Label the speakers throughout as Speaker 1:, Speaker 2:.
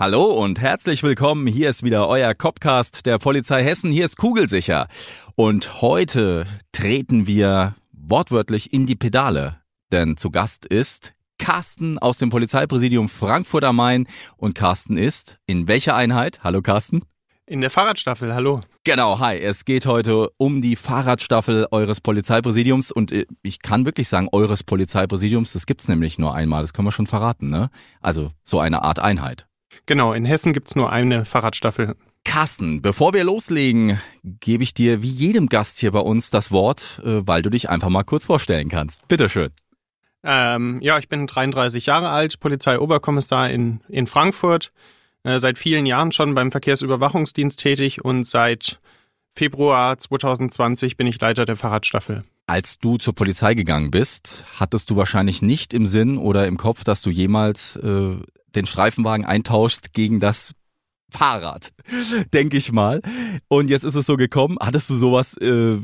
Speaker 1: Hallo und herzlich willkommen. Hier ist wieder euer Copcast der Polizei Hessen. Hier ist Kugelsicher. Und heute treten wir wortwörtlich in die Pedale. Denn zu Gast ist Carsten aus dem Polizeipräsidium Frankfurt am Main. Und Carsten ist in welcher Einheit? Hallo Carsten.
Speaker 2: In der Fahrradstaffel, hallo.
Speaker 1: Genau, hi. Es geht heute um die Fahrradstaffel eures Polizeipräsidiums und äh, ich kann wirklich sagen, eures Polizeipräsidiums, das gibt's nämlich nur einmal, das können wir schon verraten, ne? Also so eine Art Einheit.
Speaker 2: Genau, in Hessen gibt's nur eine Fahrradstaffel.
Speaker 1: Carsten, bevor wir loslegen, gebe ich dir wie jedem Gast hier bei uns das Wort, äh, weil du dich einfach mal kurz vorstellen kannst. Bitteschön.
Speaker 2: Ähm, ja, ich bin 33 Jahre alt, Polizeioberkommissar in, in Frankfurt äh, seit vielen Jahren schon beim Verkehrsüberwachungsdienst tätig und seit Februar 2020 bin ich Leiter der Fahrradstaffel.
Speaker 1: Als du zur Polizei gegangen bist, hattest du wahrscheinlich nicht im Sinn oder im Kopf, dass du jemals äh, den Streifenwagen eintauschst gegen das Fahrrad, denke ich mal. Und jetzt ist es so gekommen. Hattest du sowas äh,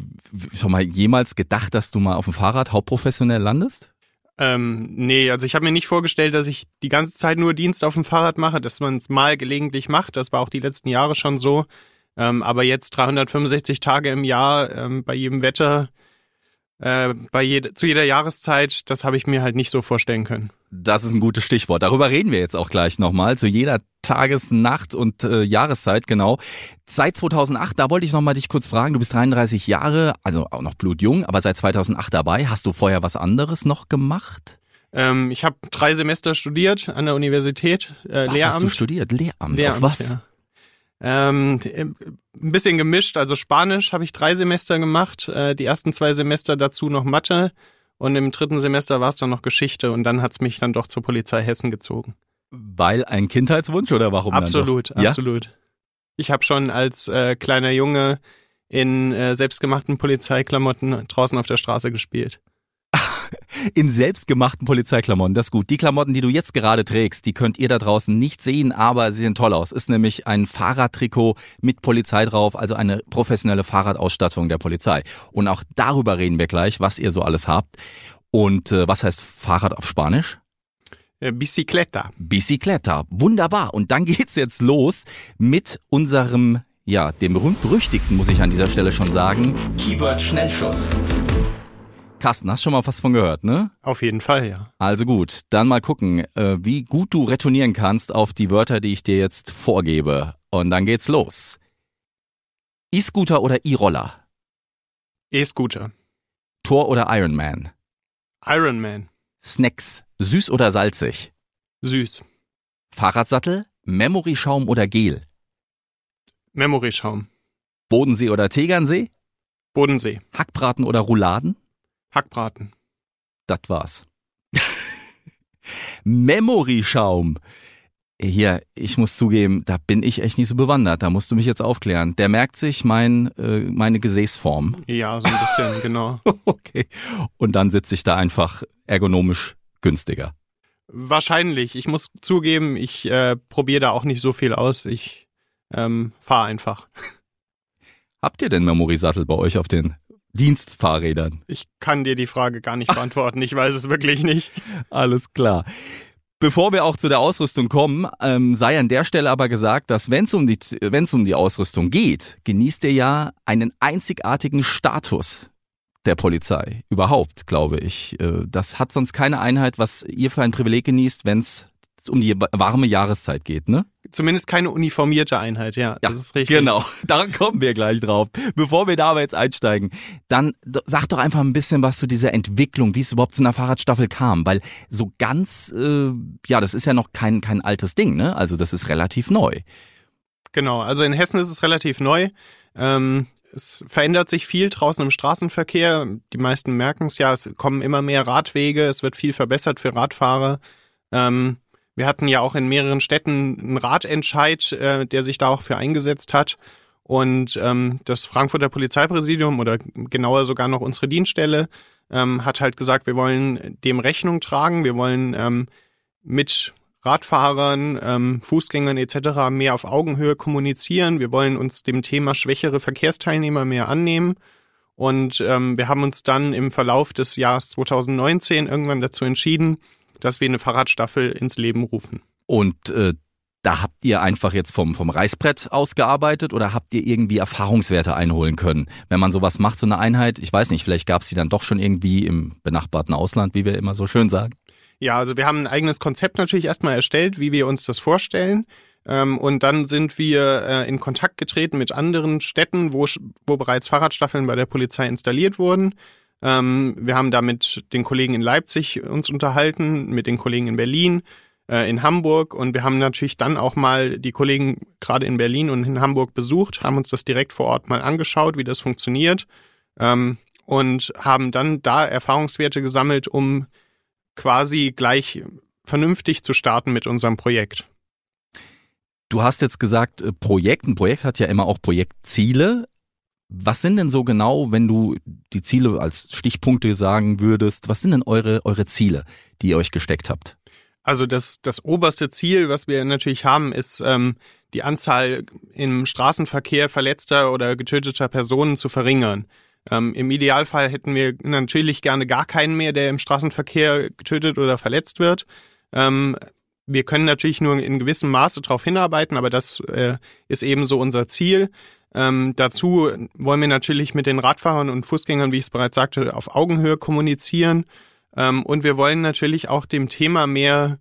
Speaker 1: schon mal jemals gedacht, dass du mal auf dem Fahrrad hauptprofessionell landest?
Speaker 2: Ähm, nee, also ich habe mir nicht vorgestellt, dass ich die ganze Zeit nur Dienst auf dem Fahrrad mache, dass man es mal gelegentlich macht. Das war auch die letzten Jahre schon so. Ähm, aber jetzt 365 Tage im Jahr ähm, bei jedem Wetter, äh, bei jede, zu jeder Jahreszeit, das habe ich mir halt nicht so vorstellen können.
Speaker 1: Das ist ein gutes Stichwort. Darüber reden wir jetzt auch gleich nochmal. Zu jeder Tages-, Nacht- und äh, Jahreszeit, genau. Seit 2008, da wollte ich nochmal dich kurz fragen. Du bist 33 Jahre, also auch noch blutjung, aber seit 2008 dabei. Hast du vorher was anderes noch gemacht?
Speaker 2: Ähm, ich habe drei Semester studiert an der Universität.
Speaker 1: Äh, was
Speaker 2: Lehramt.
Speaker 1: hast du studiert? Lehramt.
Speaker 2: Lehramt
Speaker 1: Auf was?
Speaker 2: Ja. Ähm, ein bisschen gemischt, also Spanisch habe ich drei Semester gemacht, äh, die ersten zwei Semester dazu noch Mathe und im dritten Semester war es dann noch Geschichte und dann hat's mich dann doch zur Polizei Hessen gezogen.
Speaker 1: Weil ein Kindheitswunsch oder warum?
Speaker 2: Absolut, absolut. Ich habe schon als äh, kleiner Junge in äh, selbstgemachten Polizeiklamotten draußen auf der Straße gespielt.
Speaker 1: In selbstgemachten Polizeiklamotten, das ist gut. Die Klamotten, die du jetzt gerade trägst, die könnt ihr da draußen nicht sehen, aber sie sehen toll aus. Ist nämlich ein Fahrradtrikot mit Polizei drauf, also eine professionelle Fahrradausstattung der Polizei. Und auch darüber reden wir gleich, was ihr so alles habt. Und äh, was heißt Fahrrad auf Spanisch?
Speaker 2: Äh, Bicicleta.
Speaker 1: Bicicleta. Wunderbar. Und dann geht's jetzt los mit unserem, ja, dem berühmt-berüchtigten, muss ich an dieser Stelle schon sagen, Keyword Schnellschuss. Carsten, hast schon mal was von gehört, ne?
Speaker 2: Auf jeden Fall, ja.
Speaker 1: Also gut, dann mal gucken, äh, wie gut du retournieren kannst auf die Wörter, die ich dir jetzt vorgebe. Und dann geht's los. E-Scooter oder E-Roller?
Speaker 2: E-Scooter.
Speaker 1: Tor oder Ironman?
Speaker 2: Ironman.
Speaker 1: Snacks, süß oder salzig?
Speaker 2: Süß.
Speaker 1: Fahrradsattel, Memory-Schaum oder Gel?
Speaker 2: Memory-Schaum.
Speaker 1: Bodensee oder Tegernsee?
Speaker 2: Bodensee.
Speaker 1: Hackbraten oder Rouladen?
Speaker 2: Hackbraten.
Speaker 1: Das war's. Memory-Schaum. Hier, ich muss zugeben, da bin ich echt nicht so bewandert. Da musst du mich jetzt aufklären. Der merkt sich mein, äh, meine Gesäßform.
Speaker 2: Ja, so ein bisschen, genau.
Speaker 1: Okay. Und dann sitze ich da einfach ergonomisch günstiger.
Speaker 2: Wahrscheinlich. Ich muss zugeben, ich äh, probiere da auch nicht so viel aus. Ich ähm, fahre einfach.
Speaker 1: Habt ihr denn Memory-Sattel bei euch auf den Dienstfahrrädern?
Speaker 2: Ich kann dir die Frage gar nicht beantworten. Ich weiß es wirklich nicht.
Speaker 1: Alles klar. Bevor wir auch zu der Ausrüstung kommen, ähm, sei an der Stelle aber gesagt, dass wenn es um die um die Ausrüstung geht, genießt ihr ja einen einzigartigen Status der Polizei überhaupt, glaube ich. Äh, Das hat sonst keine Einheit, was ihr für ein Privileg genießt, wenn es um die warme Jahreszeit geht, ne?
Speaker 2: Zumindest keine uniformierte Einheit, ja.
Speaker 1: Ja,
Speaker 2: das ist richtig.
Speaker 1: Genau, da kommen wir gleich drauf. Bevor wir da aber jetzt einsteigen, dann sag doch einfach ein bisschen was zu dieser Entwicklung, wie es überhaupt zu einer Fahrradstaffel kam, weil so ganz, äh, ja, das ist ja noch kein, kein altes Ding, ne? Also das ist relativ neu.
Speaker 2: Genau, also in Hessen ist es relativ neu. Ähm, es verändert sich viel draußen im Straßenverkehr. Die meisten merken es ja, es kommen immer mehr Radwege, es wird viel verbessert für Radfahrer. Ähm, wir hatten ja auch in mehreren Städten einen Ratentscheid, äh, der sich da auch für eingesetzt hat. Und ähm, das Frankfurter Polizeipräsidium oder genauer sogar noch unsere Dienststelle ähm, hat halt gesagt, wir wollen dem Rechnung tragen, wir wollen ähm, mit Radfahrern, ähm, Fußgängern etc. mehr auf Augenhöhe kommunizieren. Wir wollen uns dem Thema schwächere Verkehrsteilnehmer mehr annehmen. Und ähm, wir haben uns dann im Verlauf des Jahres 2019 irgendwann dazu entschieden, dass wir eine Fahrradstaffel ins Leben rufen.
Speaker 1: Und äh, da habt ihr einfach jetzt vom, vom Reißbrett ausgearbeitet oder habt ihr irgendwie Erfahrungswerte einholen können? Wenn man sowas macht, so eine Einheit, ich weiß nicht, vielleicht gab es die dann doch schon irgendwie im benachbarten Ausland, wie wir immer so schön sagen.
Speaker 2: Ja, also wir haben ein eigenes Konzept natürlich erstmal erstellt, wie wir uns das vorstellen. Ähm, und dann sind wir äh, in Kontakt getreten mit anderen Städten, wo, wo bereits Fahrradstaffeln bei der Polizei installiert wurden. Ähm, wir haben da mit den Kollegen in Leipzig uns unterhalten, mit den Kollegen in Berlin, äh, in Hamburg und wir haben natürlich dann auch mal die Kollegen gerade in Berlin und in Hamburg besucht, haben uns das direkt vor Ort mal angeschaut, wie das funktioniert ähm, und haben dann da Erfahrungswerte gesammelt, um quasi gleich vernünftig zu starten mit unserem Projekt.
Speaker 1: Du hast jetzt gesagt, äh, Projekt. Ein Projekt hat ja immer auch Projektziele. Was sind denn so genau, wenn du die Ziele als Stichpunkte sagen würdest, was sind denn eure, eure Ziele, die ihr euch gesteckt habt?
Speaker 2: Also das, das oberste Ziel, was wir natürlich haben, ist ähm, die Anzahl im Straßenverkehr verletzter oder getöteter Personen zu verringern. Ähm, Im Idealfall hätten wir natürlich gerne gar keinen mehr, der im Straßenverkehr getötet oder verletzt wird. Ähm, wir können natürlich nur in gewissem Maße darauf hinarbeiten, aber das äh, ist eben so unser Ziel. Ähm, dazu wollen wir natürlich mit den Radfahrern und Fußgängern, wie ich es bereits sagte, auf Augenhöhe kommunizieren ähm, und wir wollen natürlich auch dem Thema mehr,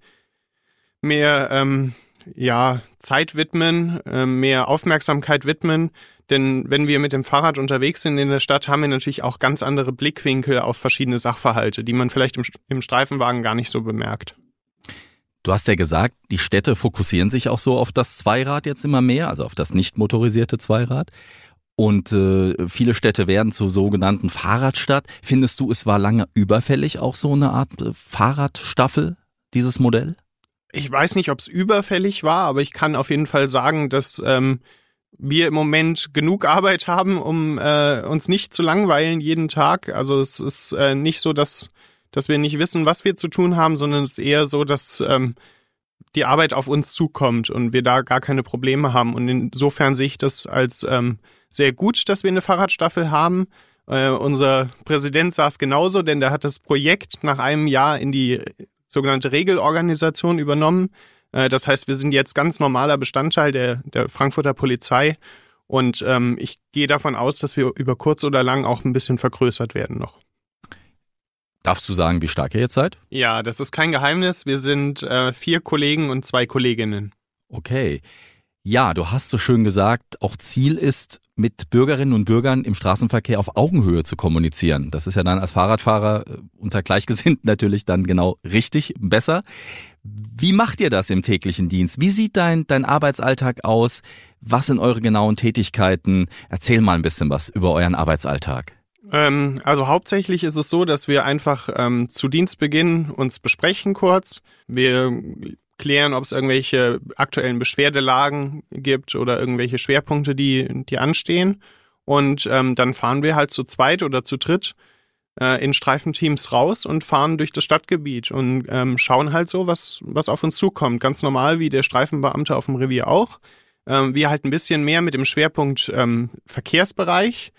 Speaker 2: mehr ähm, ja, Zeit widmen, äh, mehr Aufmerksamkeit widmen. Denn wenn wir mit dem Fahrrad unterwegs sind in der Stadt, haben wir natürlich auch ganz andere Blickwinkel auf verschiedene Sachverhalte, die man vielleicht im, im Streifenwagen gar nicht so bemerkt.
Speaker 1: Du hast ja gesagt, die Städte fokussieren sich auch so auf das Zweirad jetzt immer mehr, also auf das nicht motorisierte Zweirad. Und äh, viele Städte werden zur sogenannten Fahrradstadt. Findest du, es war lange überfällig, auch so eine Art äh, Fahrradstaffel, dieses Modell?
Speaker 2: Ich weiß nicht, ob es überfällig war, aber ich kann auf jeden Fall sagen, dass ähm, wir im Moment genug Arbeit haben, um äh, uns nicht zu langweilen jeden Tag. Also es ist äh, nicht so, dass, dass wir nicht wissen, was wir zu tun haben, sondern es ist eher so, dass ähm, die Arbeit auf uns zukommt und wir da gar keine Probleme haben. Und insofern sehe ich das als ähm, sehr gut, dass wir eine Fahrradstaffel haben. Äh, unser Präsident saß genauso, denn der hat das Projekt nach einem Jahr in die sogenannte Regelorganisation übernommen. Äh, das heißt, wir sind jetzt ganz normaler Bestandteil der, der Frankfurter Polizei. Und ähm, ich gehe davon aus, dass wir über kurz oder lang auch ein bisschen vergrößert werden noch.
Speaker 1: Darfst du sagen, wie stark ihr jetzt seid?
Speaker 2: Ja, das ist kein Geheimnis. Wir sind äh, vier Kollegen und zwei Kolleginnen.
Speaker 1: Okay. Ja, du hast so schön gesagt, auch Ziel ist, mit Bürgerinnen und Bürgern im Straßenverkehr auf Augenhöhe zu kommunizieren. Das ist ja dann als Fahrradfahrer äh, unter Gleichgesinnten natürlich dann genau richtig, besser. Wie macht ihr das im täglichen Dienst? Wie sieht dein, dein Arbeitsalltag aus? Was sind eure genauen Tätigkeiten? Erzähl mal ein bisschen was über euren Arbeitsalltag.
Speaker 2: Ähm, also hauptsächlich ist es so, dass wir einfach ähm, zu Dienstbeginn uns besprechen kurz. Wir klären, ob es irgendwelche aktuellen Beschwerdelagen gibt oder irgendwelche Schwerpunkte, die, die anstehen. Und ähm, dann fahren wir halt zu zweit oder zu dritt äh, in Streifenteams raus und fahren durch das Stadtgebiet und ähm, schauen halt so, was, was auf uns zukommt. Ganz normal wie der Streifenbeamte auf dem Revier auch. Ähm, wir halt ein bisschen mehr mit dem Schwerpunkt ähm, Verkehrsbereich.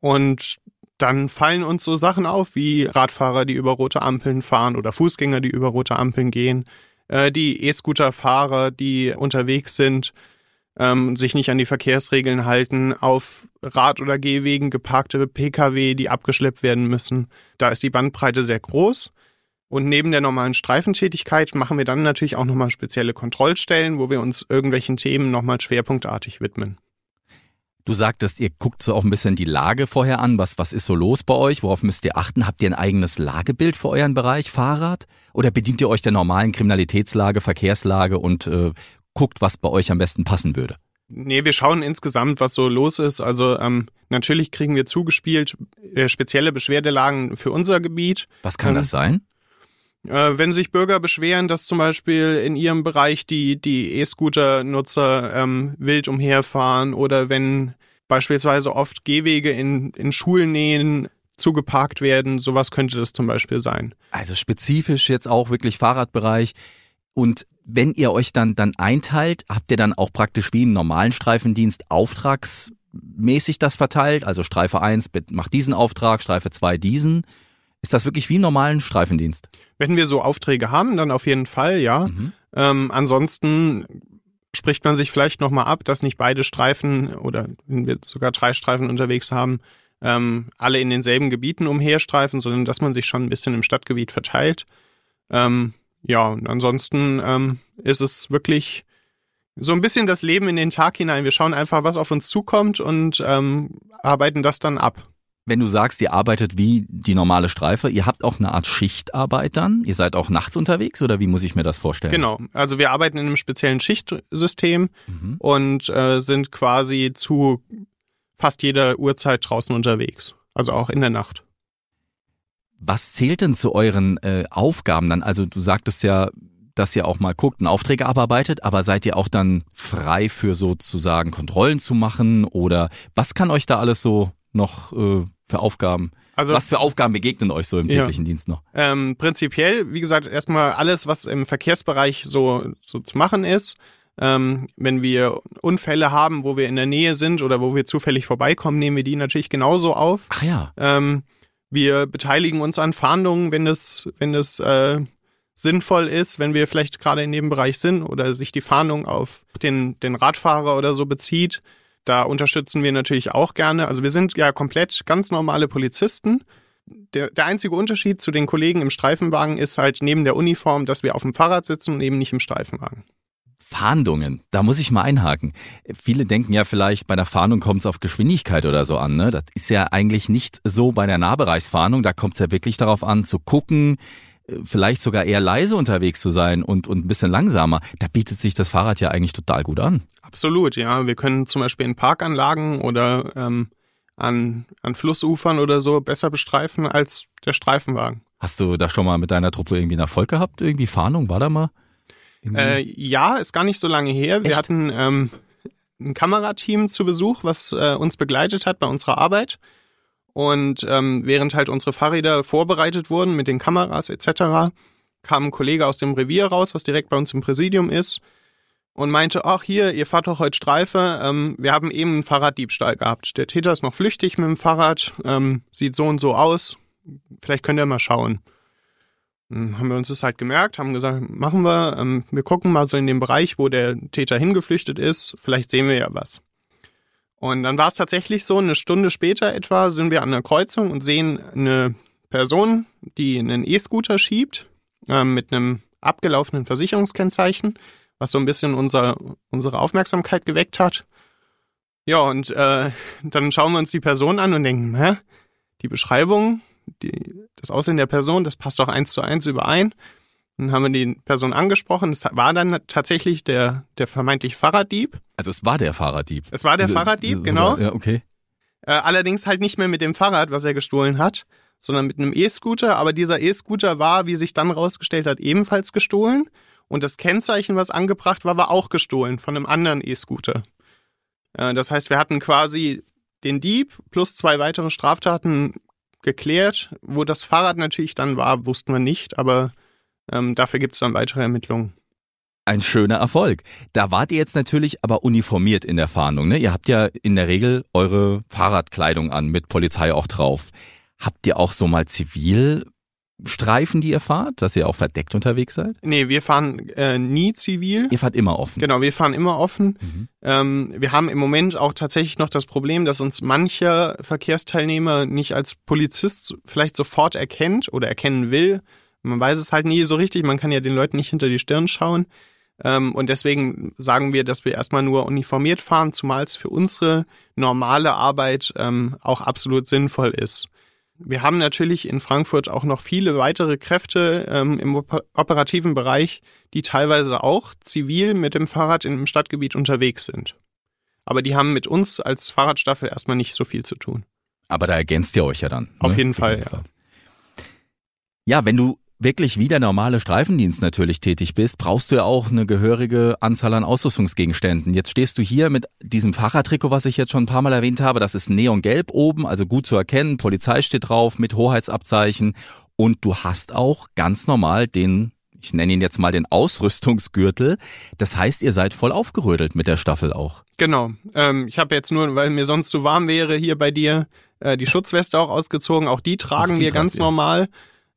Speaker 2: Und dann fallen uns so Sachen auf wie Radfahrer, die über rote Ampeln fahren oder Fußgänger, die über rote Ampeln gehen äh, die E-Scooter-Fahrer, die unterwegs sind, ähm, sich nicht an die Verkehrsregeln halten, auf Rad- oder Gehwegen geparkte Pkw, die abgeschleppt werden müssen. Da ist die Bandbreite sehr groß. Und neben der normalen Streifentätigkeit machen wir dann natürlich auch nochmal spezielle Kontrollstellen, wo wir uns irgendwelchen Themen nochmal schwerpunktartig widmen.
Speaker 1: Du sagtest, ihr guckt so auch ein bisschen die Lage vorher an. Was, was ist so los bei euch? Worauf müsst ihr achten? Habt ihr ein eigenes Lagebild für euren Bereich Fahrrad? Oder bedient ihr euch der normalen Kriminalitätslage, Verkehrslage und äh, guckt, was bei euch am besten passen würde?
Speaker 2: Nee, wir schauen insgesamt, was so los ist. Also ähm, natürlich kriegen wir zugespielt äh, spezielle Beschwerdelagen für unser Gebiet.
Speaker 1: Was kann ähm, das sein?
Speaker 2: Äh, wenn sich Bürger beschweren, dass zum Beispiel in ihrem Bereich die die E-Scooter-Nutzer ähm, wild umherfahren oder wenn beispielsweise oft Gehwege in, in Schulnähen zugeparkt werden, sowas könnte das zum Beispiel sein.
Speaker 1: Also spezifisch jetzt auch wirklich Fahrradbereich. Und wenn ihr euch dann, dann einteilt, habt ihr dann auch praktisch wie im normalen Streifendienst auftragsmäßig das verteilt? Also Streife 1 macht diesen Auftrag, Streife 2 diesen. Ist das wirklich wie im normalen Streifendienst?
Speaker 2: Wenn wir so Aufträge haben, dann auf jeden Fall, ja. Mhm. Ähm, ansonsten spricht man sich vielleicht nochmal ab, dass nicht beide Streifen oder wenn wir sogar drei Streifen unterwegs haben, ähm, alle in denselben Gebieten umherstreifen, sondern dass man sich schon ein bisschen im Stadtgebiet verteilt. Ähm, ja, und ansonsten ähm, ist es wirklich so ein bisschen das Leben in den Tag hinein. Wir schauen einfach, was auf uns zukommt und ähm, arbeiten das dann ab.
Speaker 1: Wenn du sagst, ihr arbeitet wie die normale Streife, ihr habt auch eine Art Schichtarbeit dann? Ihr seid auch nachts unterwegs oder wie muss ich mir das vorstellen?
Speaker 2: Genau, also wir arbeiten in einem speziellen Schichtsystem mhm. und äh, sind quasi zu fast jeder Uhrzeit draußen unterwegs, also auch in der Nacht.
Speaker 1: Was zählt denn zu euren äh, Aufgaben dann? Also du sagtest ja, dass ihr auch mal guckt und Aufträge abarbeitet, aber seid ihr auch dann frei für sozusagen Kontrollen zu machen oder was kann euch da alles so noch äh, für Aufgaben? Also, was für Aufgaben begegnen euch so im täglichen ja. Dienst noch?
Speaker 2: Ähm, prinzipiell, wie gesagt, erstmal alles, was im Verkehrsbereich so, so zu machen ist. Ähm, wenn wir Unfälle haben, wo wir in der Nähe sind oder wo wir zufällig vorbeikommen, nehmen wir die natürlich genauso auf.
Speaker 1: Ach ja.
Speaker 2: Ähm, wir beteiligen uns an Fahndungen, wenn das, wenn das äh, sinnvoll ist, wenn wir vielleicht gerade in dem Bereich sind oder sich die Fahndung auf den, den Radfahrer oder so bezieht. Da unterstützen wir natürlich auch gerne. Also wir sind ja komplett ganz normale Polizisten. Der, der einzige Unterschied zu den Kollegen im Streifenwagen ist halt neben der Uniform, dass wir auf dem Fahrrad sitzen und eben nicht im Streifenwagen.
Speaker 1: Fahndungen, da muss ich mal einhaken. Viele denken ja vielleicht, bei der Fahndung kommt es auf Geschwindigkeit oder so an. Ne? Das ist ja eigentlich nicht so bei der Nahbereichsfahndung. Da kommt es ja wirklich darauf an, zu gucken, vielleicht sogar eher leise unterwegs zu sein und, und ein bisschen langsamer. Da bietet sich das Fahrrad ja eigentlich total gut an.
Speaker 2: Absolut, ja. Wir können zum Beispiel in Parkanlagen oder ähm, an, an Flussufern oder so besser bestreifen als der Streifenwagen.
Speaker 1: Hast du da schon mal mit deiner Truppe irgendwie einen Erfolg gehabt? Irgendwie Fahndung? War da mal?
Speaker 2: Äh, ja, ist gar nicht so lange her. Wir Echt? hatten ähm, ein Kamerateam zu Besuch, was äh, uns begleitet hat bei unserer Arbeit. Und ähm, während halt unsere Fahrräder vorbereitet wurden mit den Kameras etc., kam ein Kollege aus dem Revier raus, was direkt bei uns im Präsidium ist, und meinte, ach hier, ihr fahrt doch heute Streife, ähm, wir haben eben einen Fahrraddiebstahl gehabt. Der Täter ist noch flüchtig mit dem Fahrrad, ähm, sieht so und so aus, vielleicht könnt ihr mal schauen. Haben wir uns das halt gemerkt, haben gesagt, machen wir, ähm, wir gucken mal so in den Bereich, wo der Täter hingeflüchtet ist, vielleicht sehen wir ja was. Und dann war es tatsächlich so, eine Stunde später etwa sind wir an der Kreuzung und sehen eine Person, die einen E-Scooter schiebt, äh, mit einem abgelaufenen Versicherungskennzeichen, was so ein bisschen unser, unsere Aufmerksamkeit geweckt hat. Ja, und äh, dann schauen wir uns die Person an und denken, hä, die Beschreibung die, das Aussehen der Person, das passt auch eins zu eins überein. Dann haben wir die Person angesprochen. Es war dann tatsächlich der, der vermeintlich Fahrraddieb.
Speaker 1: Also es war der Fahrraddieb.
Speaker 2: Es war der also, Fahrraddieb, genau.
Speaker 1: Ja, okay.
Speaker 2: Äh, allerdings halt nicht mehr mit dem Fahrrad, was er gestohlen hat, sondern mit einem E-Scooter. Aber dieser E-Scooter war, wie sich dann rausgestellt hat, ebenfalls gestohlen. Und das Kennzeichen, was angebracht war, war auch gestohlen von einem anderen E-Scooter. Äh, das heißt, wir hatten quasi den Dieb plus zwei weitere Straftaten geklärt. Wo das Fahrrad natürlich dann war, wussten wir nicht, aber ähm, dafür gibt es dann weitere Ermittlungen.
Speaker 1: Ein schöner Erfolg. Da wart ihr jetzt natürlich aber uniformiert in der Fahndung. Ne? Ihr habt ja in der Regel eure Fahrradkleidung an, mit Polizei auch drauf. Habt ihr auch so mal zivil Streifen, die ihr fahrt, dass ihr auch verdeckt unterwegs seid?
Speaker 2: Nee, wir fahren äh, nie zivil.
Speaker 1: Ihr fahrt immer offen.
Speaker 2: Genau, wir fahren immer offen. Mhm. Ähm, wir haben im Moment auch tatsächlich noch das Problem, dass uns mancher Verkehrsteilnehmer nicht als Polizist vielleicht sofort erkennt oder erkennen will. Man weiß es halt nie so richtig, man kann ja den Leuten nicht hinter die Stirn schauen. Ähm, und deswegen sagen wir, dass wir erstmal nur uniformiert fahren, zumal es für unsere normale Arbeit ähm, auch absolut sinnvoll ist. Wir haben natürlich in Frankfurt auch noch viele weitere Kräfte ähm, im operativen Bereich, die teilweise auch zivil mit dem Fahrrad im Stadtgebiet unterwegs sind. Aber die haben mit uns als Fahrradstaffel erstmal nicht so viel zu tun.
Speaker 1: Aber da ergänzt ihr euch ja dann. Ne?
Speaker 2: Auf jeden Fall, ja.
Speaker 1: Ja, wenn du wirklich wie der normale Streifendienst natürlich tätig bist, brauchst du ja auch eine gehörige Anzahl an Ausrüstungsgegenständen. Jetzt stehst du hier mit diesem Fahrradtrikot, was ich jetzt schon ein paar Mal erwähnt habe. Das ist neongelb oben, also gut zu erkennen. Polizei steht drauf mit Hoheitsabzeichen. Und du hast auch ganz normal den ich nenne ihn jetzt mal den Ausrüstungsgürtel. Das heißt, ihr seid voll aufgerödelt mit der Staffel auch.
Speaker 2: Genau. Ähm, ich habe jetzt nur, weil mir sonst zu warm wäre, hier bei dir äh, die Schutzweste auch ausgezogen. Auch die tragen auch die wir ganz ihr. normal.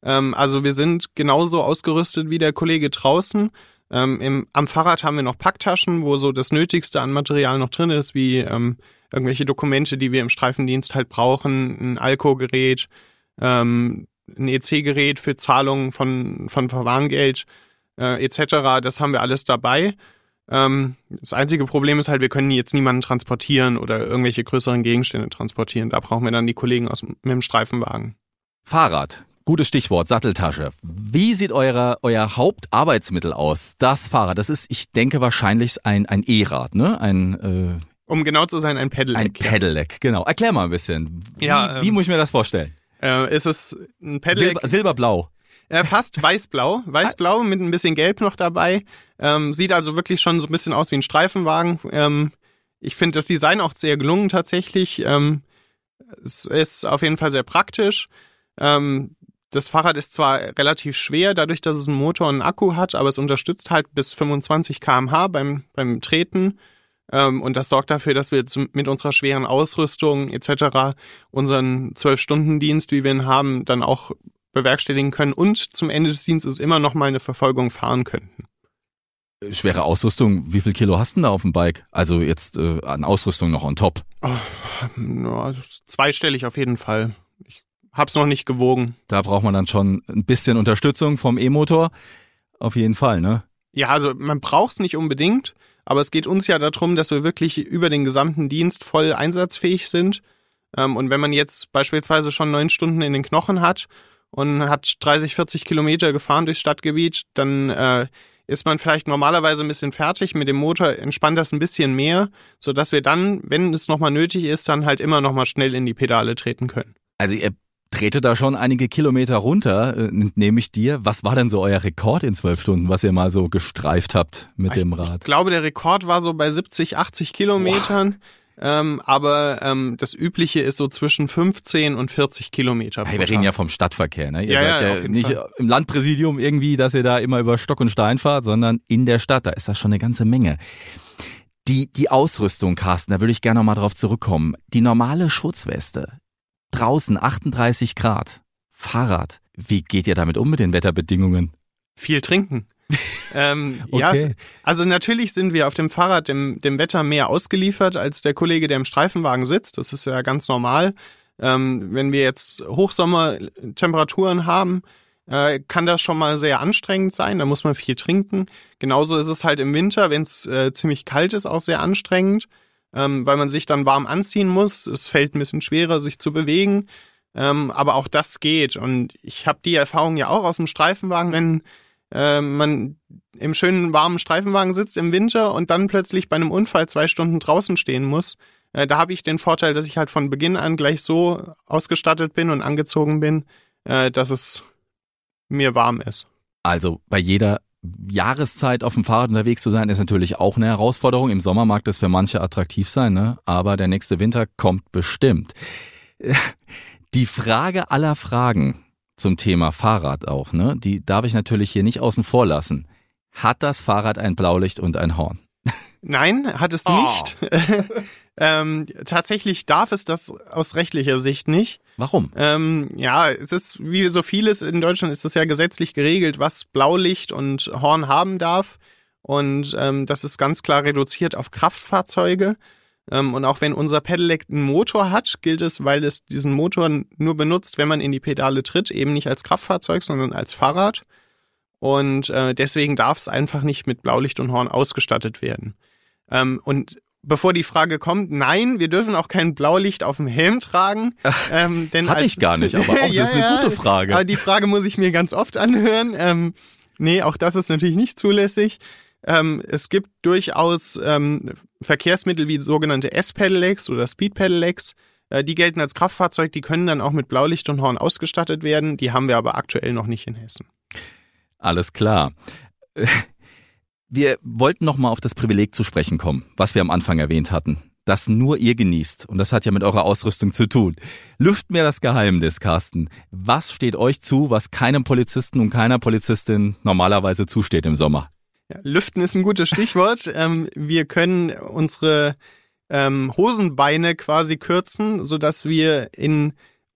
Speaker 2: Ähm, also wir sind genauso ausgerüstet wie der Kollege draußen. Ähm, im, am Fahrrad haben wir noch Packtaschen, wo so das Nötigste an Material noch drin ist, wie ähm, irgendwelche Dokumente, die wir im Streifendienst halt brauchen, ein Alkogerät, ähm, ein EC-Gerät für Zahlungen von, von Verwarngeld äh, etc. Das haben wir alles dabei. Ähm, das einzige Problem ist halt, wir können jetzt niemanden transportieren oder irgendwelche größeren Gegenstände transportieren. Da brauchen wir dann die Kollegen aus mit dem Streifenwagen.
Speaker 1: Fahrrad. Gutes Stichwort, Satteltasche. Wie sieht euer, euer Hauptarbeitsmittel aus? Das Fahrrad, das ist, ich denke, wahrscheinlich ein, ein E-Rad, ne? Ein,
Speaker 2: äh, um genau zu sein, ein Pedelec.
Speaker 1: Ein Pedelec, ja. genau. Erklär mal ein bisschen. Wie, ja, ähm, wie muss ich mir das vorstellen?
Speaker 2: Äh, ist es ein Pedelec?
Speaker 1: Silber, silberblau.
Speaker 2: Äh, fast weißblau. Weißblau mit ein bisschen Gelb noch dabei. Ähm, sieht also wirklich schon so ein bisschen aus wie ein Streifenwagen. Ähm, ich finde das Design auch sehr gelungen tatsächlich. Ähm, es ist auf jeden Fall sehr praktisch. Ähm, das Fahrrad ist zwar relativ schwer, dadurch, dass es einen Motor und einen Akku hat, aber es unterstützt halt bis 25 kmh beim, beim Treten. Ähm, und das sorgt dafür, dass wir mit unserer schweren Ausrüstung etc. unseren Zwölf-Stunden-Dienst, wie wir ihn haben, dann auch bewerkstelligen können und zum Ende des Dienstes immer noch mal eine Verfolgung fahren könnten.
Speaker 1: Schwere Ausrüstung, wie viel Kilo hast du da auf dem Bike? Also jetzt äh, an Ausrüstung noch on top? Oh,
Speaker 2: ja, zweistellig auf jeden Fall. Hab's noch nicht gewogen.
Speaker 1: Da braucht man dann schon ein bisschen Unterstützung vom E-Motor. Auf jeden Fall, ne?
Speaker 2: Ja, also man braucht's nicht unbedingt, aber es geht uns ja darum, dass wir wirklich über den gesamten Dienst voll einsatzfähig sind. Ähm, und wenn man jetzt beispielsweise schon neun Stunden in den Knochen hat und hat 30, 40 Kilometer gefahren durchs Stadtgebiet, dann äh, ist man vielleicht normalerweise ein bisschen fertig. Mit dem Motor entspannt das ein bisschen mehr, sodass wir dann, wenn es nochmal nötig ist, dann halt immer nochmal schnell in die Pedale treten können.
Speaker 1: Also ihr trete da schon einige Kilometer runter, äh, nehme ich dir. Was war denn so euer Rekord in zwölf Stunden, was ihr mal so gestreift habt mit
Speaker 2: ich,
Speaker 1: dem Rad?
Speaker 2: Ich glaube, der Rekord war so bei 70, 80 Kilometern. Ähm, aber ähm, das Übliche ist so zwischen 15 und 40 Kilometer.
Speaker 1: Hey, wir reden ja vom Stadtverkehr, ne? Ihr ja, seid ja, ja nicht Fall. im Landpräsidium irgendwie, dass ihr da immer über Stock und Stein fahrt, sondern in der Stadt. Da ist das schon eine ganze Menge. Die, die Ausrüstung, Carsten, da würde ich gerne nochmal drauf zurückkommen. Die normale Schutzweste, Draußen 38 Grad. Fahrrad. Wie geht ihr damit um mit den Wetterbedingungen?
Speaker 2: Viel trinken. ähm, okay. Ja, also natürlich sind wir auf dem Fahrrad dem, dem Wetter mehr ausgeliefert als der Kollege, der im Streifenwagen sitzt. Das ist ja ganz normal. Ähm, wenn wir jetzt Hochsommertemperaturen haben, äh, kann das schon mal sehr anstrengend sein. Da muss man viel trinken. Genauso ist es halt im Winter, wenn es äh, ziemlich kalt ist, auch sehr anstrengend ähm, weil man sich dann warm anziehen muss. Es fällt ein bisschen schwerer, sich zu bewegen. Ähm, aber auch das geht. Und ich habe die Erfahrung ja auch aus dem Streifenwagen, wenn äh, man im schönen warmen Streifenwagen sitzt im Winter und dann plötzlich bei einem Unfall zwei Stunden draußen stehen muss. Äh, da habe ich den Vorteil, dass ich halt von Beginn an gleich so ausgestattet bin und angezogen bin, äh, dass es mir warm ist.
Speaker 1: Also bei jeder Jahreszeit auf dem Fahrrad unterwegs zu sein, ist natürlich auch eine Herausforderung. Im Sommer mag das für manche attraktiv sein, ne? aber der nächste Winter kommt bestimmt. Die Frage aller Fragen zum Thema Fahrrad auch, ne? die darf ich natürlich hier nicht außen vor lassen. Hat das Fahrrad ein Blaulicht und ein Horn?
Speaker 2: Nein, hat es oh. nicht. ähm, tatsächlich darf es das aus rechtlicher Sicht nicht.
Speaker 1: Warum?
Speaker 2: Ähm, ja, es ist wie so vieles in Deutschland ist es ja gesetzlich geregelt, was Blaulicht und Horn haben darf. Und ähm, das ist ganz klar reduziert auf Kraftfahrzeuge. Ähm, und auch wenn unser Pedelec einen Motor hat, gilt es, weil es diesen Motor nur benutzt, wenn man in die Pedale tritt, eben nicht als Kraftfahrzeug, sondern als Fahrrad. Und äh, deswegen darf es einfach nicht mit Blaulicht und Horn ausgestattet werden. Ähm, und bevor die Frage kommt, nein, wir dürfen auch kein Blaulicht auf dem Helm tragen.
Speaker 1: Ähm, denn Hatte als, ich gar nicht, aber auch ja, das ist eine gute Frage.
Speaker 2: Aber die Frage muss ich mir ganz oft anhören. Ähm, nee, auch das ist natürlich nicht zulässig. Ähm, es gibt durchaus ähm, Verkehrsmittel wie sogenannte S-Pedelecs oder Speed-Pedelecs. Äh, die gelten als Kraftfahrzeug, die können dann auch mit Blaulicht und Horn ausgestattet werden. Die haben wir aber aktuell noch nicht in Hessen.
Speaker 1: Alles klar. Wir wollten noch mal auf das Privileg zu sprechen kommen, was wir am Anfang erwähnt hatten, das nur ihr genießt. Und das hat ja mit eurer Ausrüstung zu tun. Lüften wir das Geheimnis, Carsten. Was steht euch zu, was keinem Polizisten und keiner Polizistin normalerweise zusteht im Sommer?
Speaker 2: Ja, lüften ist ein gutes Stichwort. ähm, wir können unsere ähm, Hosenbeine quasi kürzen, sodass wir in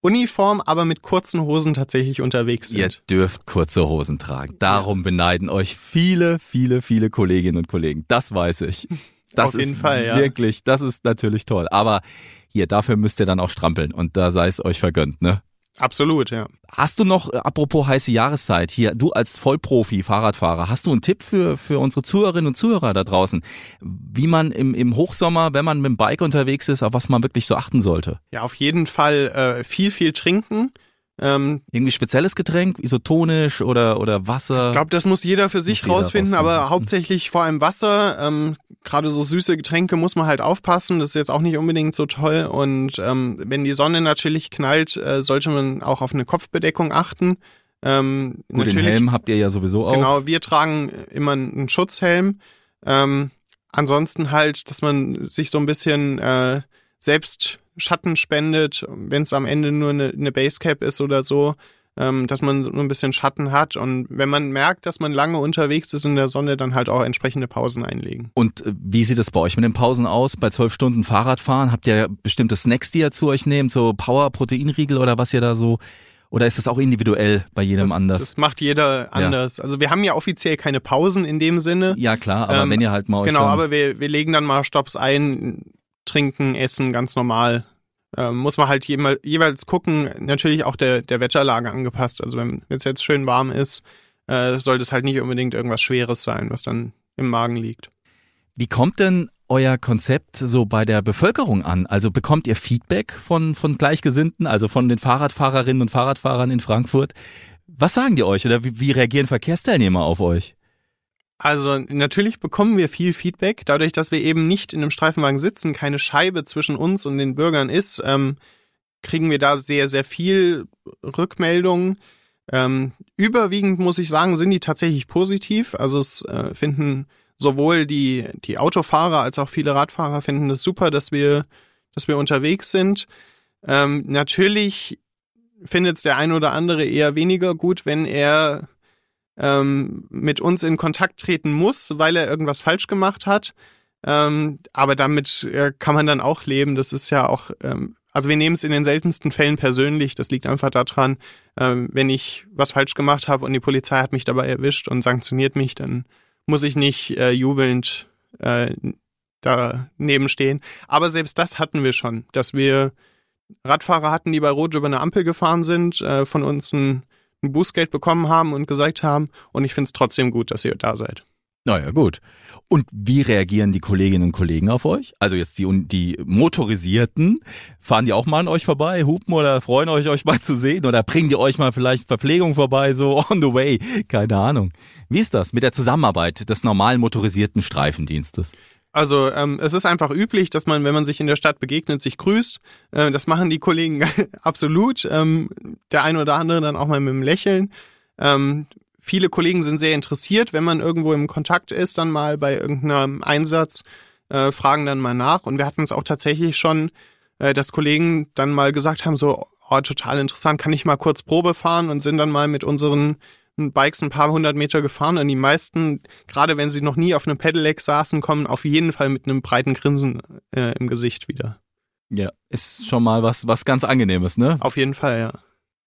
Speaker 2: Uniform, aber mit kurzen Hosen tatsächlich unterwegs sind.
Speaker 1: Ihr dürft kurze Hosen tragen. Darum beneiden euch viele, viele, viele Kolleginnen und Kollegen. Das weiß ich. Das
Speaker 2: Auf jeden
Speaker 1: ist
Speaker 2: Fall, ja.
Speaker 1: wirklich, das ist natürlich toll. Aber hier, dafür müsst ihr dann auch strampeln und da sei es euch vergönnt, ne?
Speaker 2: Absolut, ja.
Speaker 1: Hast du noch, äh, apropos heiße Jahreszeit, hier, du als Vollprofi, Fahrradfahrer, hast du einen Tipp für, für unsere Zuhörerinnen und Zuhörer da draußen, wie man im, im Hochsommer, wenn man mit dem Bike unterwegs ist, auf was man wirklich so achten sollte?
Speaker 2: Ja, auf jeden Fall äh, viel, viel trinken. Ähm,
Speaker 1: Irgendwie spezielles Getränk, isotonisch oder, oder Wasser?
Speaker 2: ich glaube, das muss jeder für sich
Speaker 1: jeder
Speaker 2: rausfinden, aber hauptsächlich vor allem Wasser. Ähm, Gerade so süße Getränke muss man halt aufpassen. Das ist jetzt auch nicht unbedingt so toll. Und ähm, wenn die Sonne natürlich knallt, äh, sollte man auch auf eine Kopfbedeckung achten. Ähm,
Speaker 1: Gut, den Helm habt ihr ja sowieso auch.
Speaker 2: Genau, wir tragen immer einen Schutzhelm. Ähm, ansonsten halt, dass man sich so ein bisschen äh, selbst Schatten spendet, wenn es am Ende nur eine, eine Basecap ist oder so, ähm, dass man so ein bisschen Schatten hat. Und wenn man merkt, dass man lange unterwegs ist in der Sonne, dann halt auch entsprechende Pausen einlegen.
Speaker 1: Und äh, wie sieht es bei euch mit den Pausen aus? Bei zwölf Stunden Fahrradfahren habt ihr bestimmte Snacks, die ihr zu euch nehmt, so Power-Proteinriegel oder was ihr da so? Oder ist das auch individuell bei jedem
Speaker 2: das,
Speaker 1: anders?
Speaker 2: Das macht jeder anders. Also wir haben ja offiziell keine Pausen in dem Sinne.
Speaker 1: ja klar, aber
Speaker 2: Ähm,
Speaker 1: wenn ihr halt mal
Speaker 2: Genau, aber wir, wir legen dann mal Stops ein, trinken, essen, ganz normal. Ähm, muss man halt jemal, jeweils gucken, natürlich auch der, der Wetterlage angepasst. Also wenn es jetzt schön warm ist, äh, sollte es halt nicht unbedingt irgendwas Schweres sein, was dann im Magen liegt.
Speaker 1: Wie kommt denn euer Konzept so bei der Bevölkerung an? Also bekommt ihr Feedback von, von Gleichgesinnten, also von den Fahrradfahrerinnen und Fahrradfahrern in Frankfurt? Was sagen die euch oder wie, wie reagieren Verkehrsteilnehmer auf euch?
Speaker 2: Also natürlich bekommen wir viel Feedback, dadurch, dass wir eben nicht in einem Streifenwagen sitzen, keine Scheibe zwischen uns und den Bürgern ist, ähm, kriegen wir da sehr, sehr viel Rückmeldungen. Ähm, überwiegend muss ich sagen, sind die tatsächlich positiv. Also es äh, finden sowohl die, die Autofahrer als auch viele Radfahrer finden es super, dass wir, dass wir unterwegs sind. Ähm, natürlich findet es der ein oder andere eher weniger gut, wenn er ähm, mit uns in Kontakt treten muss, weil er irgendwas falsch gemacht hat. Ähm, aber damit äh, kann man dann auch leben. Das ist ja auch, ähm, also wir nehmen es in den seltensten Fällen persönlich. Das liegt einfach daran, ähm, wenn ich was falsch gemacht habe und die Polizei hat mich dabei erwischt und sanktioniert mich, dann muss ich nicht äh, jubelnd äh, daneben stehen. Aber selbst das hatten wir schon, dass wir Radfahrer hatten, die bei Rot über eine Ampel gefahren sind, äh, von uns ein, ein Bußgeld bekommen haben und gesagt haben, und ich finde es trotzdem gut, dass ihr da seid.
Speaker 1: Naja, gut. Und wie reagieren die Kolleginnen und Kollegen auf euch? Also jetzt die, die Motorisierten, fahren die auch mal an euch vorbei, hupen oder freuen euch, euch mal zu sehen? Oder bringen die euch mal vielleicht Verpflegung vorbei, so on the way? Keine Ahnung. Wie ist das mit der Zusammenarbeit des normalen motorisierten Streifendienstes?
Speaker 2: Also ähm, es ist einfach üblich, dass man, wenn man sich in der Stadt begegnet, sich grüßt. Äh, das machen die Kollegen absolut. Ähm, der eine oder andere dann auch mal mit einem Lächeln. Ähm, viele Kollegen sind sehr interessiert, wenn man irgendwo im Kontakt ist, dann mal bei irgendeinem Einsatz, äh, fragen dann mal nach. Und wir hatten es auch tatsächlich schon, äh, dass Kollegen dann mal gesagt haben, so, oh, total interessant, kann ich mal kurz Probe fahren und sind dann mal mit unseren Bikes ein paar hundert Meter gefahren und die meisten, gerade wenn sie noch nie auf einem Pedelec saßen, kommen auf jeden Fall mit einem breiten Grinsen äh, im Gesicht wieder.
Speaker 1: Ja, ist schon mal was, was ganz Angenehmes, ne?
Speaker 2: Auf jeden Fall, ja.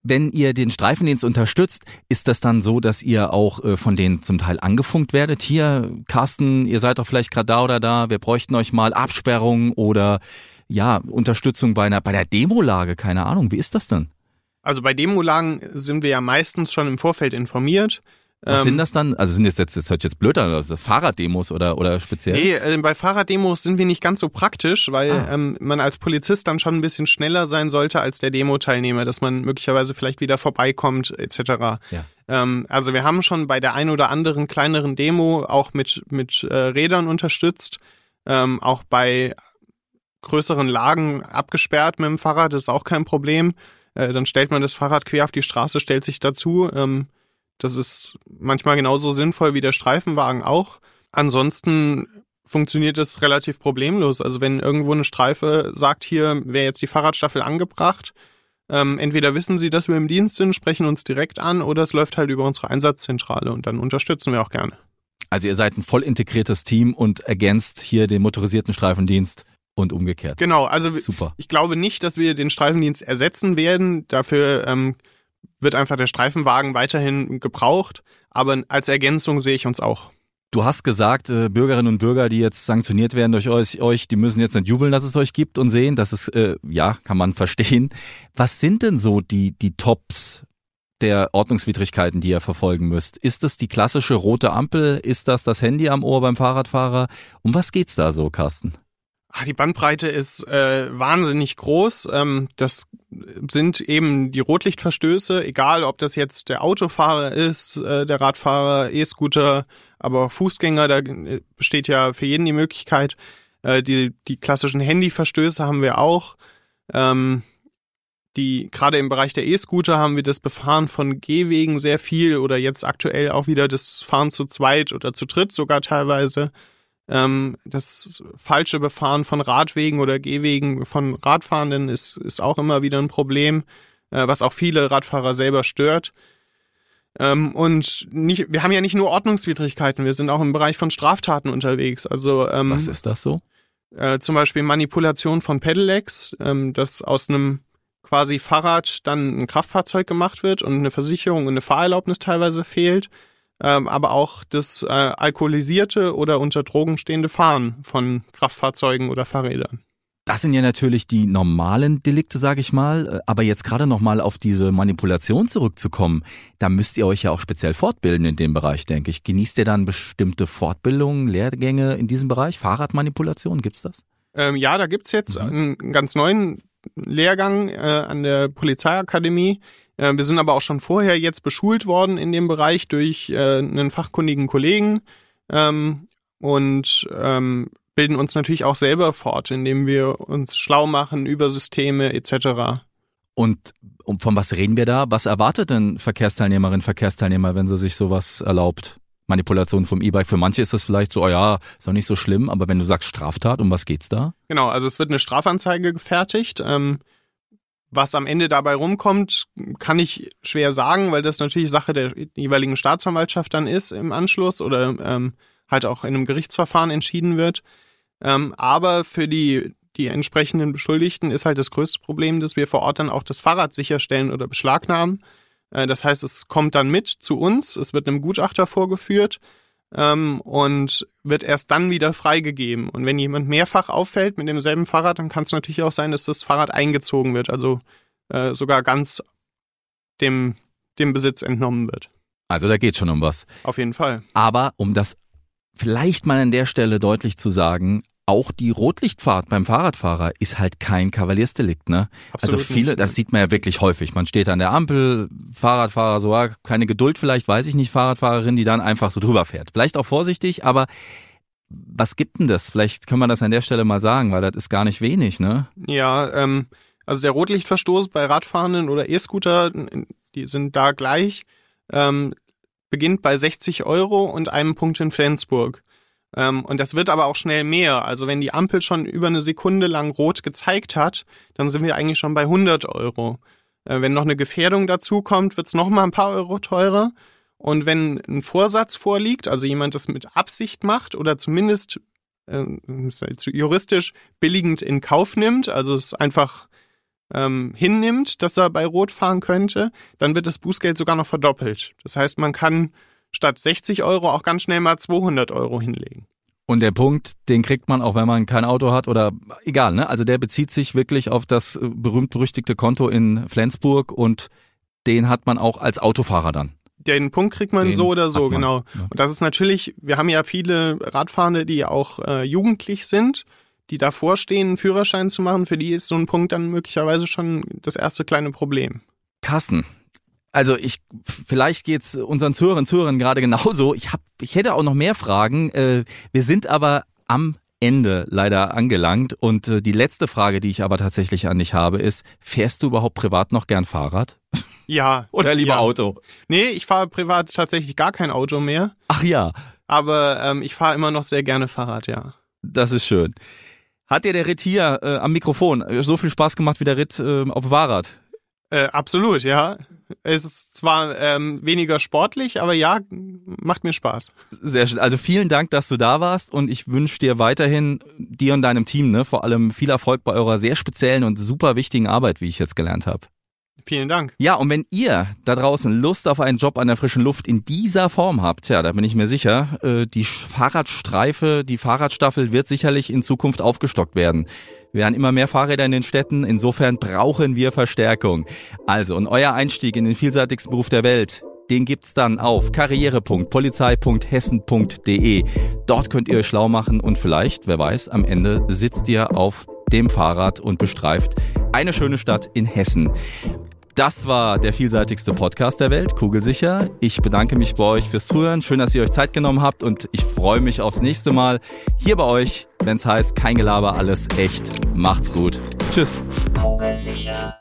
Speaker 1: Wenn ihr den Streifendienst unterstützt, ist das dann so, dass ihr auch äh, von denen zum Teil angefunkt werdet? Hier, Carsten, ihr seid doch vielleicht gerade da oder da, wir bräuchten euch mal Absperrung oder ja, Unterstützung bei einer, bei der Demolage, keine Ahnung. Wie ist das denn?
Speaker 2: Also bei Demolagen sind wir ja meistens schon im Vorfeld informiert.
Speaker 1: Was
Speaker 2: Ähm,
Speaker 1: sind das dann? Also sind das jetzt, das hört jetzt blöd an, also das Fahrraddemos oder, oder speziell?
Speaker 2: Nee, äh, bei Fahrraddemos sind wir nicht ganz so praktisch, weil
Speaker 1: Ah.
Speaker 2: ähm, man als Polizist dann schon ein bisschen schneller sein sollte als der Demo-Teilnehmer, dass man möglicherweise vielleicht wieder vorbeikommt etc.
Speaker 1: Ja.
Speaker 2: Ähm, also wir haben schon bei der ein oder anderen kleineren Demo auch mit, mit äh, Rädern unterstützt, ähm, auch bei größeren Lagen abgesperrt mit dem Fahrrad, das ist auch kein Problem. Äh, dann stellt man das Fahrrad quer auf die Straße, stellt sich dazu. Ähm, Das ist manchmal genauso sinnvoll wie der Streifenwagen auch. Ansonsten funktioniert es relativ problemlos. Also wenn irgendwo eine Streife sagt, hier wäre jetzt die Fahrradstaffel angebracht, ähm, entweder wissen sie, dass wir im Dienst sind, sprechen uns direkt an oder es läuft halt über unsere Einsatzzentrale und dann unterstützen wir auch gerne.
Speaker 1: Also ihr seid ein voll integriertes Team und ergänzt hier den motorisierten Streifendienst und umgekehrt.
Speaker 2: Genau, also
Speaker 1: Super.
Speaker 2: ich glaube nicht, dass wir den Streifendienst ersetzen werden. Dafür ähm, wird einfach der Streifenwagen weiterhin gebraucht, aber als Ergänzung sehe ich uns auch.
Speaker 1: Du hast gesagt, äh, Bürgerinnen und Bürger, die jetzt sanktioniert werden durch euch, euch, die müssen jetzt nicht jubeln, dass es euch gibt und sehen, dass es, äh, ja, kann man verstehen. Was sind denn so die, die Tops der Ordnungswidrigkeiten, die ihr verfolgen müsst? Ist das die klassische rote Ampel? Ist das das Handy am Ohr beim Fahrradfahrer? Um was geht's da so, Carsten?
Speaker 2: Ach, die Bandbreite ist äh, wahnsinnig groß. Ähm, das sind eben die Rotlichtverstöße, egal ob das jetzt der Autofahrer ist, äh, der Radfahrer, E-Scooter, aber auch Fußgänger, da äh, besteht ja für jeden die Möglichkeit. Äh, die, die klassischen Handyverstöße haben wir auch. Ähm, die gerade im Bereich der E-Scooter haben wir das Befahren von Gehwegen sehr viel oder jetzt aktuell auch wieder das Fahren zu zweit oder zu dritt sogar teilweise. Ähm, das falsche Befahren von Radwegen oder Gehwegen von Radfahrenden ist, ist auch immer wieder ein Problem, äh, was auch viele Radfahrer selber stört. Ähm, und nicht, wir haben ja nicht nur Ordnungswidrigkeiten, wir sind auch im Bereich von Straftaten unterwegs. Also ähm,
Speaker 1: Was ist das so?
Speaker 2: äh, zum Beispiel Manipulation von Pedelecs, ähm, dass aus einem quasi Fahrrad dann ein Kraftfahrzeug gemacht wird und eine Versicherung und eine Fahrerlaubnis teilweise fehlt ähm, aber auch das äh, alkoholisierte oder unter Drogen stehende Fahren von Kraftfahrzeugen oder Fahrrädern.
Speaker 1: Das sind ja natürlich die normalen Delikte, sage ich mal. Aber jetzt gerade nochmal auf diese Manipulation zurückzukommen, da müsst ihr euch ja auch speziell fortbilden in dem Bereich, denke ich. Genießt ihr dann bestimmte Fortbildungen, Lehrgänge in diesem Bereich? Fahrradmanipulation, gibt's das?
Speaker 2: Ähm, ja, da gibt's jetzt mhm. einen ganz neuen Lehrgang äh, an der Polizeiakademie, äh, wir sind aber auch schon vorher jetzt beschult worden in dem Bereich durch äh, einen fachkundigen Kollegen ähm, und ähm, bilden uns natürlich auch selber fort, indem wir uns schlau machen über Systeme etc.
Speaker 1: Und von was reden wir da? Was erwartet denn Verkehrsteilnehmerinnen, Verkehrsteilnehmer, wenn sie sich sowas erlaubt? Manipulation vom E-Bike. Für manche ist das vielleicht so, oh ja, ist doch nicht so schlimm, aber wenn du sagst Straftat, um was geht's da?
Speaker 2: Genau, also es wird eine Strafanzeige gefertigt. Ähm, was am Ende dabei rumkommt, kann ich schwer sagen, weil das natürlich Sache der jeweiligen Staatsanwaltschaft dann ist im Anschluss oder ähm, halt auch in einem Gerichtsverfahren entschieden wird. Ähm, aber für die, die entsprechenden Beschuldigten ist halt das größte Problem, dass wir vor Ort dann auch das Fahrrad sicherstellen oder beschlagnahmen. Äh, das heißt, es kommt dann mit zu uns, es wird einem Gutachter vorgeführt ähm, und wird erst dann wieder freigegeben. Und wenn jemand mehrfach auffällt mit demselben Fahrrad, dann kann es natürlich auch sein, dass das Fahrrad eingezogen wird, also äh, sogar ganz dem, dem Besitz entnommen wird.
Speaker 1: Also da geht schon um was.
Speaker 2: Auf jeden Fall.
Speaker 1: Aber um das vielleicht mal an der Stelle deutlich zu sagen, auch die Rotlichtfahrt beim Fahrradfahrer ist halt kein Kavaliersdelikt, ne?
Speaker 2: Absolut
Speaker 1: also viele,
Speaker 2: nicht.
Speaker 1: das sieht man ja wirklich häufig. Man steht an der Ampel, Fahrradfahrer so, ah, keine Geduld vielleicht, weiß ich nicht, Fahrradfahrerin, die dann einfach so drüber fährt. Vielleicht auch vorsichtig, aber was gibt denn das? Vielleicht können wir das an der Stelle mal sagen, weil das ist gar nicht wenig, ne?
Speaker 2: Ja, ähm, also der Rotlichtverstoß bei Radfahrenden oder E-Scooter, die sind da gleich, ähm, beginnt bei 60 Euro und einem Punkt in Flensburg. Ähm, und das wird aber auch schnell mehr. Also wenn die Ampel schon über eine Sekunde lang rot gezeigt hat, dann sind wir eigentlich schon bei 100 Euro. Äh, wenn noch eine Gefährdung dazu kommt, wird es noch mal ein paar Euro teurer. Und wenn ein Vorsatz vorliegt, also jemand das mit Absicht macht oder zumindest äh, juristisch billigend in Kauf nimmt, also es einfach ähm, hinnimmt, dass er bei Rot fahren könnte, dann wird das Bußgeld sogar noch verdoppelt. Das heißt, man kann statt 60 Euro auch ganz schnell mal 200 Euro hinlegen.
Speaker 1: Und der Punkt, den kriegt man auch, wenn man kein Auto hat oder egal, ne? Also der bezieht sich wirklich auf das äh, berühmt-berüchtigte Konto in Flensburg und den hat man auch als Autofahrer dann.
Speaker 2: Den Punkt kriegt man
Speaker 1: Den
Speaker 2: so oder so, genau.
Speaker 1: ja.
Speaker 2: Und das ist natürlich, wir haben ja viele Radfahrende, die auch äh, jugendlich sind, die davor stehen, einen Führerschein zu machen. Für die ist so ein Punkt dann möglicherweise schon das erste kleine Problem.
Speaker 1: Carsten, also ich, vielleicht geht's unseren Zuhörern und Zuhörern gerade genauso. Ich hab, ich hätte auch noch mehr Fragen. Äh, wir sind aber am Ende leider angelangt und äh, die letzte Frage, die ich aber tatsächlich an dich habe, ist: Fährst du überhaupt privat noch gern Fahrrad?
Speaker 2: Ja.
Speaker 1: Oder lieber
Speaker 2: ja.
Speaker 1: Auto?
Speaker 2: Nee, ich fahre privat tatsächlich gar kein Auto mehr.
Speaker 1: Ach ja,
Speaker 2: Aber ähm, ich fahre immer noch sehr gerne Fahrrad, ja.
Speaker 1: das ist schön. Hat dir der Ritt hier äh, am Mikrofon so viel Spaß gemacht wie der Ritt äh, auf dem Fahrrad?
Speaker 2: Äh, absolut, ja. Es ist zwar ähm, weniger sportlich, aber ja, macht mir Spaß.
Speaker 1: Sehr schön. Also vielen Dank, dass du da warst und ich wünsche dir weiterhin, dir und deinem Team, ne, vor allem viel Erfolg bei eurer sehr speziellen und super wichtigen Arbeit, wie ich jetzt gelernt habe.
Speaker 2: Vielen Dank.
Speaker 1: Ja, und wenn ihr da draußen Lust auf einen Job an der frischen Luft in dieser Form habt, ja, da bin ich mir sicher, äh, die Fahrradstreife, die Fahrradstaffel wird sicherlich in Zukunft aufgestockt werden. Wir haben immer mehr Fahrräder in den Städten, insofern brauchen wir Verstärkung. Also, und euer Einstieg in den vielseitigsten Beruf der Welt, den gibt's dann auf karriere.polizei.hessen.de. Dort könnt ihr euch schlau machen und vielleicht, wer weiß, am Ende sitzt ihr auf dem Fahrrad und bestreift eine schöne Stadt in Hessen. Das war der vielseitigste Podcast der Welt, Kugelsicher. Ich bedanke mich bei euch fürs Zuhören. Schön, dass ihr euch Zeit genommen habt und ich freue mich aufs nächste Mal hier bei euch, wenn es heißt, kein Gelaber, alles echt. Macht's gut. Tschüss.
Speaker 3: Kugelsicher.